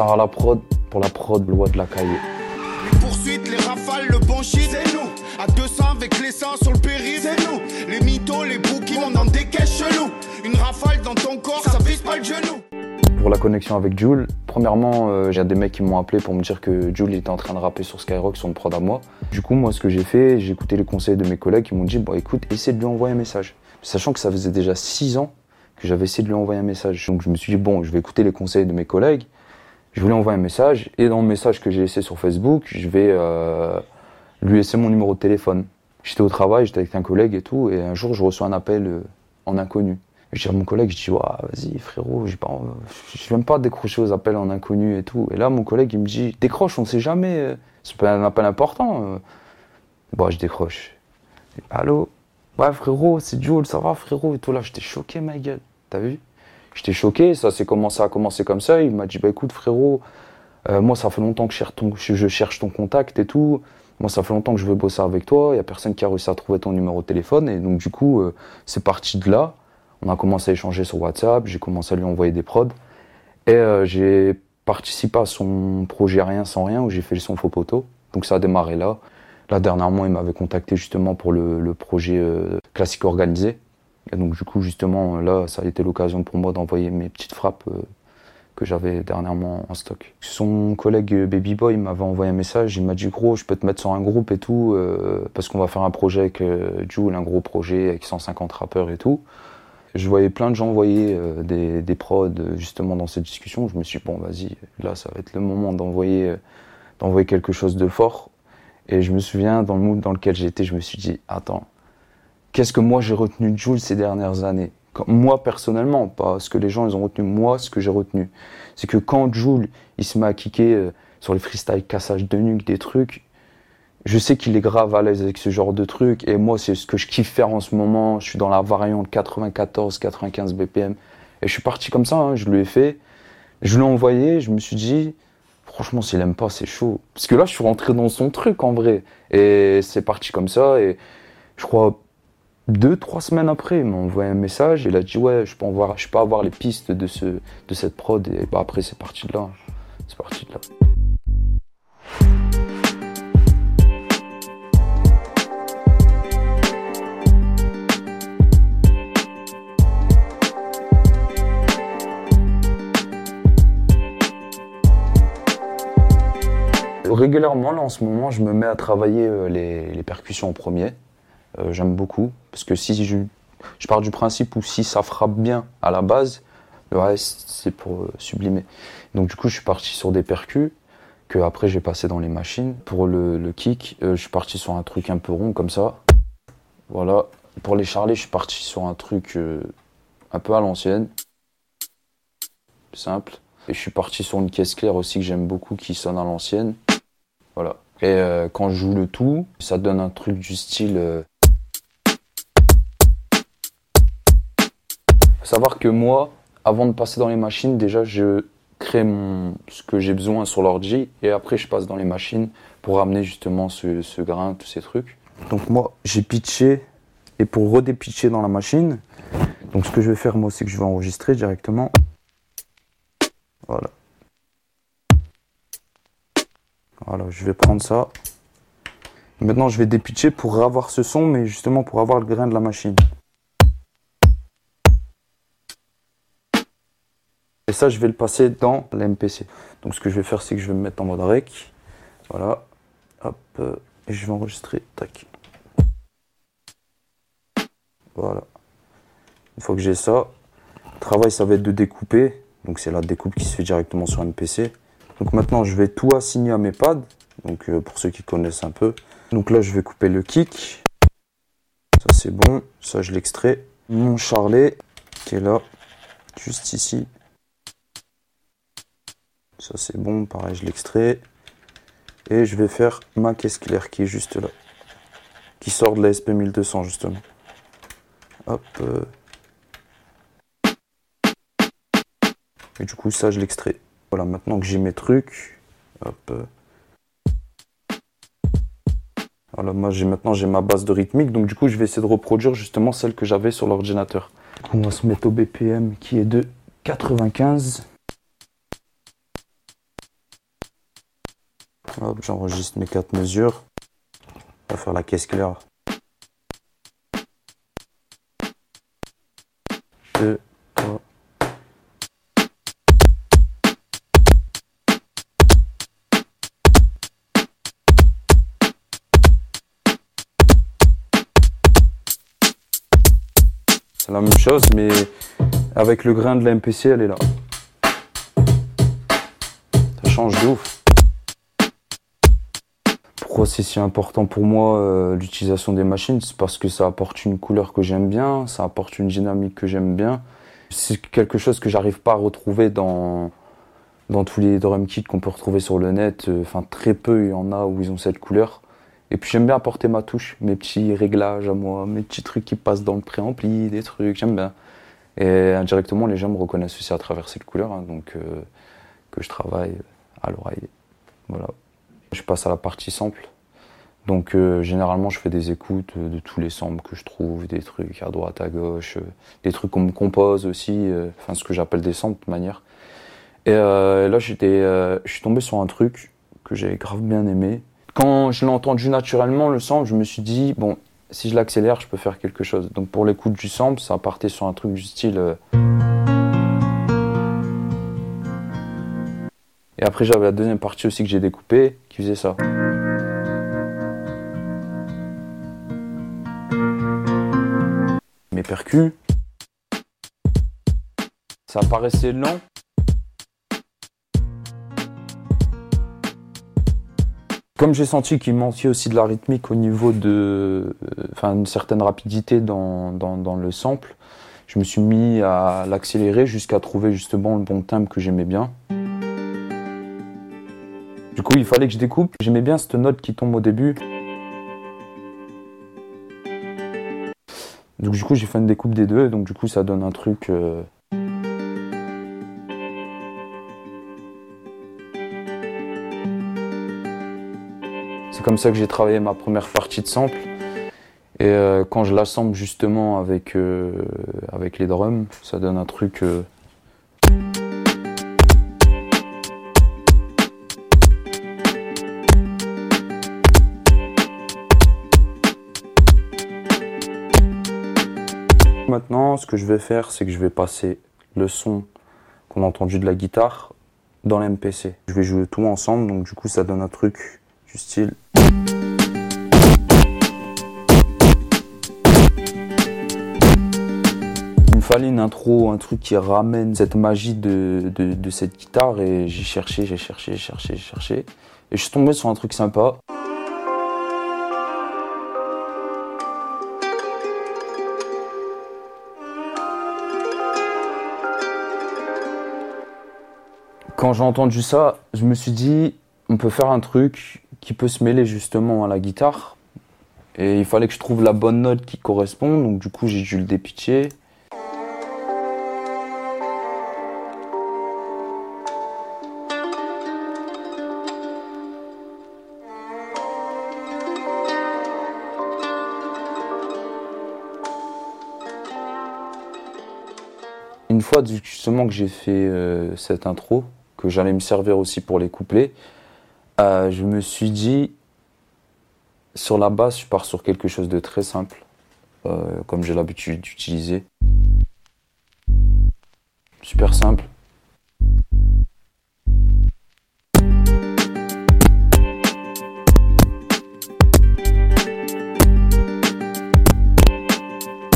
sert à la prod, pour la prod, loi de la cahier. Poursuite, les rafales, le bon shit, c'est nous. À 200 avec les sangs sur le périph', c'est nous. Les mythos, les bouquins, on dans des caisses chelous. Une rafale dans ton corps, ça vise pas le genou. Pour la connexion avec Jules, premièrement, euh, j'ai des mecs qui m'ont appelé pour me dire que Jules était en train de rapper sur Skyrock sur une prod à moi. Du coup, moi, ce que j'ai fait, j'ai écouté les conseils de mes collègues qui m'ont dit, bon, écoute, essaie de lui envoyer un message. Sachant que ça faisait déjà 6 ans que j'avais essayé de lui envoyer un message. Donc je me suis dit, bon, je vais écouter les conseils de mes collègues. Je voulais envoyer un message et dans le message que j'ai laissé sur Facebook, je vais euh, lui laisser mon numéro de téléphone. J'étais au travail, j'étais avec un collègue et tout, et un jour je reçois un appel euh, en inconnu. Je dis à mon collègue, je dis, vas-y frérot, je n'aime pas décrocher aux appels en inconnu et tout. Et là, mon collègue, il me dit, décroche, on sait jamais, euh, c'est pas un appel important. Bon, je décroche. Allô? Ouais, frérot, c'est Jules, ça va, frérot? Et tout là, j'étais choqué, ma gueule. T'as vu? J'étais choqué, ça s'est commencé à commencer comme ça. Il m'a dit, bah écoute, frérot, euh, moi, ça fait longtemps que je cherche, ton, contact et tout. Moi, ça fait longtemps que je veux bosser avec toi. Il n'y a personne qui a réussi à trouver ton numéro de téléphone. Et donc, du coup, euh, c'est parti de là. On a commencé à échanger sur WhatsApp. J'ai commencé à lui envoyer des prods. Et euh, j'ai participé à son projet Rien sans rien, où j'ai fait son faux poteau. Donc, ça a démarré là. Là, dernièrement, il m'avait contacté justement pour le projet classique organisé. Et donc du coup, justement, là, ça a été l'occasion pour moi d'envoyer mes petites frappes euh, que j'avais dernièrement en stock. Son collègue euh, Baby Boy m'avait envoyé un message, il m'a dit gros, je peux te mettre sur un groupe et tout, euh, parce qu'on va faire un projet avec Jules, un gros projet avec 150 rappeurs et tout. Je voyais plein de gens envoyer des, des prods justement dans cette discussion. Je me suis dit, bon, vas-y, là, ça va être le moment d'envoyer d'envoyer quelque chose de fort. Et je me souviens, dans le mood dans lequel j'étais, je me suis dit, attends, qu'est-ce que moi j'ai retenu de Jules ces dernières années? Moi personnellement, pas ce que les gens ils ont retenu, moi ce que j'ai retenu. C'est que quand Jules il se met à kicker euh, sur les freestyle cassage de nuque, des trucs, je sais qu'il est grave à l'aise avec ce genre de trucs et moi c'est ce que je kiffe faire en ce moment. Je suis dans la variante 94-95 BPM et je suis parti comme ça, hein, je lui ai fait. Je l'ai envoyé, je me suis dit, franchement s'il aime pas c'est chaud. Parce que là je suis rentré dans son truc en vrai et c'est parti comme ça et je crois deux, trois semaines après, il m'a envoyé un message. Il a dit Ouais, je peux, avoir, je peux avoir les pistes de, ce, de cette prod. Et bah, après, c'est parti de là. C'est parti de là. Régulièrement, là, en ce moment, je me mets à travailler euh, les, les percussions en premier. Euh, j'aime beaucoup. Parce que si je, je pars du principe où si ça frappe bien à la base, le reste c'est pour euh, sublimer. Donc du coup je suis parti sur des percus que après j'ai passé dans les machines. Pour le, le kick, euh, je suis parti sur un truc un peu rond comme ça. Voilà. Pour les charlets, je suis parti sur un truc un peu à l'ancienne. Simple. Et je suis parti sur une caisse claire aussi que j'aime beaucoup qui sonne à l'ancienne. Voilà. Et quand je joue le tout, ça donne un truc du style savoir que moi, avant de passer dans les machines, déjà, je crée mon, ce que j'ai besoin sur l'ordi et après, je passe dans les machines pour ramener justement ce, grain, tous ces trucs. Donc moi, j'ai pitché et pour redépitcher dans la machine, donc ce que je vais faire moi, c'est que je vais enregistrer directement. Voilà. Voilà, je vais prendre ça. Maintenant, je vais dépitcher pour avoir ce son, mais justement pour avoir le grain de la machine. Et ça, je vais le passer dans l'MPC. Donc ce que je vais faire, c'est que je vais me mettre en mode rec. Voilà. Hop. Et je vais enregistrer. Tac. Voilà. Une fois que j'ai ça, le travail, ça va être de découper. Donc c'est la découpe qui se fait directement sur MPC. Donc maintenant, je vais tout assigner à mes pads. Donc euh, pour ceux qui connaissent un peu. Donc là, je vais couper le kick. Ça, c'est bon. Ça, je l'extrais. Mon charlet qui est là, juste ici. Ça c'est bon, pareil, je l'extrais. Et je vais faire ma caisse claire qui est juste là. Qui sort de la SP1200 justement. Hop. Euh. Et du coup ça je l'extrais. Voilà, maintenant que j'ai mes trucs. Hop. Euh. Voilà, moi j'ai maintenant j'ai ma base de rythmique, donc du coup je vais essayer de reproduire justement celle que j'avais sur l'ordinateur. On va se mettre au BPM qui est de 95. Hop, j'enregistre mes quatre mesures. On va faire la caisse claire. 2, 3. C'est la même chose, mais avec le grain de la MPC, elle est là. Ça change de ouf. C'est si important pour moi euh, l'utilisation des machines C'est parce que ça apporte une couleur que j'aime bien, ça apporte une dynamique que j'aime bien. C'est quelque chose que j'arrive pas à retrouver dans, dans tous les drum kits qu'on peut retrouver sur le net. Enfin, très peu il y en a où ils ont cette couleur. Et puis j'aime bien apporter ma touche, mes petits réglages à moi, mes petits trucs qui passent dans le préampli, des trucs, j'aime bien. Et indirectement, les gens me reconnaissent aussi à travers cette couleur, hein, donc euh, que je travaille à l'oreille. Voilà. Je passe à la partie sample. Donc euh, généralement, je fais des écoutes de tous les samples que je trouve, des trucs à droite, à gauche, euh, des trucs qu'on me compose aussi, enfin ce que j'appelle des samples de manière. Et là, j'étais, je suis tombé sur un truc que j'avais grave bien aimé quand je l'ai entendu naturellement, le sample, je me suis dit, bon, si je l'accélère, je peux faire quelque chose. Donc pour l'écoute du sample, ça partait sur un truc du style. Et après, j'avais la deuxième partie aussi que j'ai découpée qui faisait ça. Mes percus. Ça paraissait lent, Comme j'ai senti qu'il manquait aussi de la rythmique au niveau de, euh, enfin, une certaine rapidité dans, dans, le sample, je me suis mis à l'accélérer jusqu'à trouver justement le bon timbre que j'aimais bien. Du coup, il fallait que je découpe. J'aimais bien cette note qui tombe au début. Donc du coup, j'ai fait une découpe des deux, donc du coup, ça donne un truc. Euh, C'est comme ça que j'ai travaillé ma première partie de sample. Et euh, quand je l'assemble justement avec, euh, avec les drums, ça donne un truc. Maintenant, ce que je vais faire, c'est que je vais passer le son qu'on a entendu de la guitare dans l'MPC. Je vais jouer tout ensemble, donc du coup ça donne un truc du style. Il me fallait une intro, un truc qui ramène cette magie de, cette guitare et j'ai cherché, j'ai cherché, j'ai cherché, j'ai cherché. Et je suis tombé sur un truc sympa. Quand j'ai entendu ça, je me suis dit, on peut faire un truc qui peut se mêler justement à la guitare. Et il fallait que je trouve la bonne note qui correspond, donc du coup j'ai dû le dépitcher. Une fois justement que j'ai fait euh, cette intro, que j'allais me servir aussi pour les couplets, euh, je me suis dit, sur la base, je pars sur quelque chose de très simple, euh, comme j'ai l'habitude d'utiliser. Super simple.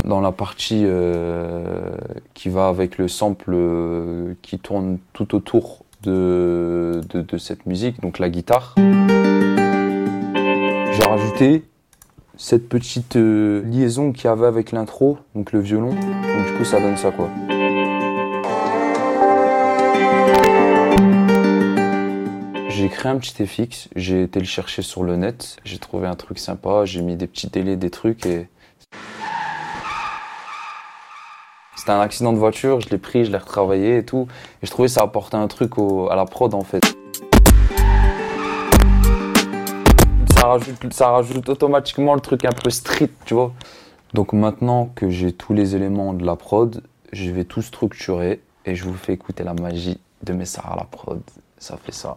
Dans la partie euh, qui va avec le sample qui tourne tout autour de, cette musique, donc la guitare. J'ai rajouté cette petite euh, liaison qu'il y avait avec l'intro, donc le violon. Donc du coup ça donne ça quoi. J'ai créé un petit FX, j'ai été le chercher sur le net, j'ai trouvé un truc sympa, j'ai mis des petits délais, des trucs et C'était un accident de voiture, je l'ai pris, je l'ai retravaillé et tout. Et je trouvais ça apportait un truc à la prod en fait. Ça rajoute, ça rajoute automatiquement le truc un peu street, tu vois. Donc maintenant que j'ai tous les éléments de la prod, je vais tout structurer et je vous fais écouter la magie de mes à la prod. Ça fait ça.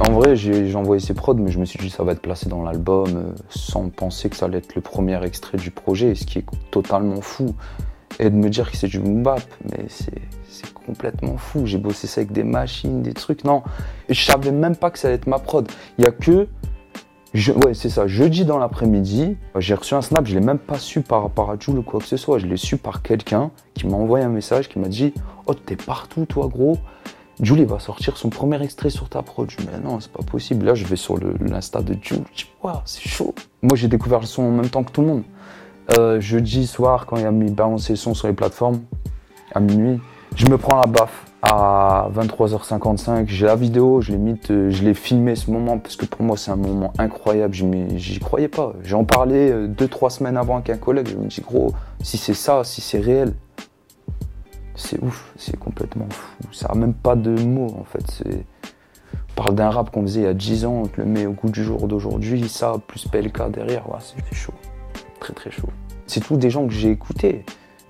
En vrai, j'ai envoyé ces prods, mais je me suis dit ça va être placé dans l'album euh, sans penser que ça allait être le premier extrait du projet, ce qui est totalement fou. Et de me dire que c'est du boom mais c'est complètement fou. J'ai bossé ça avec des machines, des trucs. Non, et je savais même pas que ça allait être ma prod. Il y a que ouais, c'est ça. Jeudi dans l'après-midi, j'ai reçu un snap, je l'ai même pas su par rapport ou quoi que ce soit. Je l'ai su par quelqu'un qui m'a envoyé un message qui m'a dit Oh, t'es partout, toi, gros. Jules, il va sortir son premier extrait sur ta prod. Mais non, c'est pas possible. Là, je vais sur l'Insta de Jules. Je dis, waouh, c'est chaud. Moi, j'ai découvert le son en même temps que tout le monde. Euh, jeudi soir, quand il a mis balancer le son sur les plateformes, à minuit, je me prends la baffe à 23h55. J'ai la vidéo, je l'ai euh, je l'ai filmé ce moment parce que pour moi c'est un moment incroyable. J'y croyais pas. J'en parlais euh, deux trois semaines avant avec un collègue. Je me dis gros, si c'est ça, si c'est réel, c'est ouf, c'est complètement fou. Ça a même pas de mots en fait. On parle d'un rap qu'on faisait il y a 10 ans, on te le met au goût du jour d'aujourd'hui, ça plus PLK derrière, ouais, c'est chaud, très très chaud. C'est tous des gens que j'ai écoutés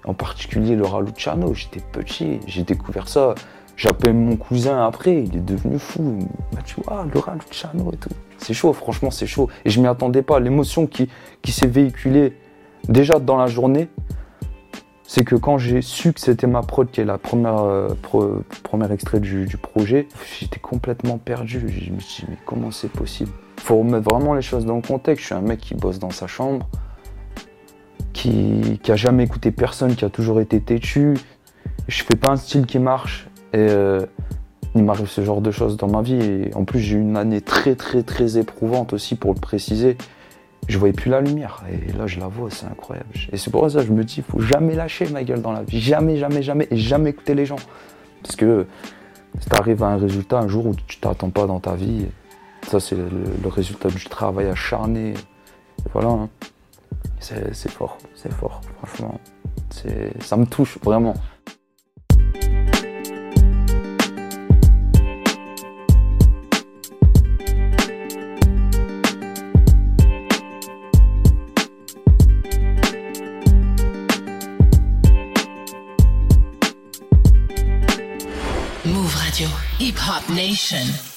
en particulier le Raluciano. J'étais petit, j'ai découvert ça. J'appelle mon cousin après, il est devenu fou. Bah, tu vois, le Raluciano et tout. C'est chaud, franchement, c'est chaud. Et je m'y attendais pas. L'émotion qui s'est véhiculée déjà dans la journée, c'est que quand j'ai su que c'était ma prod qui est la première, euh, premier extrait du, projet, j'étais complètement perdu. Je me suis dit, mais comment c'est possible? Faut remettre vraiment les choses dans le contexte. Je suis un mec qui bosse dans sa chambre qui, qui a jamais écouté personne, qui a toujours été têtu. Je fais pas un style qui marche. Et euh, il m'arrive ce genre de choses dans ma vie. Et en plus, j'ai eu une année très, très, très éprouvante aussi, pour le préciser. Je voyais plus la lumière. Et là, je la vois, c'est incroyable. Et c'est pour ça que je me dis, il faut jamais lâcher ma gueule dans la vie. Jamais, jamais, jamais. Et jamais écouter les gens. Parce que si tu arrives à un résultat un jour où tu t'attends pas dans ta vie, ça, c'est le, résultat du travail acharné. voilà. Hein. C'est fort, c'est fort, franchement. Ça me touche vraiment. Hip Hop Nation.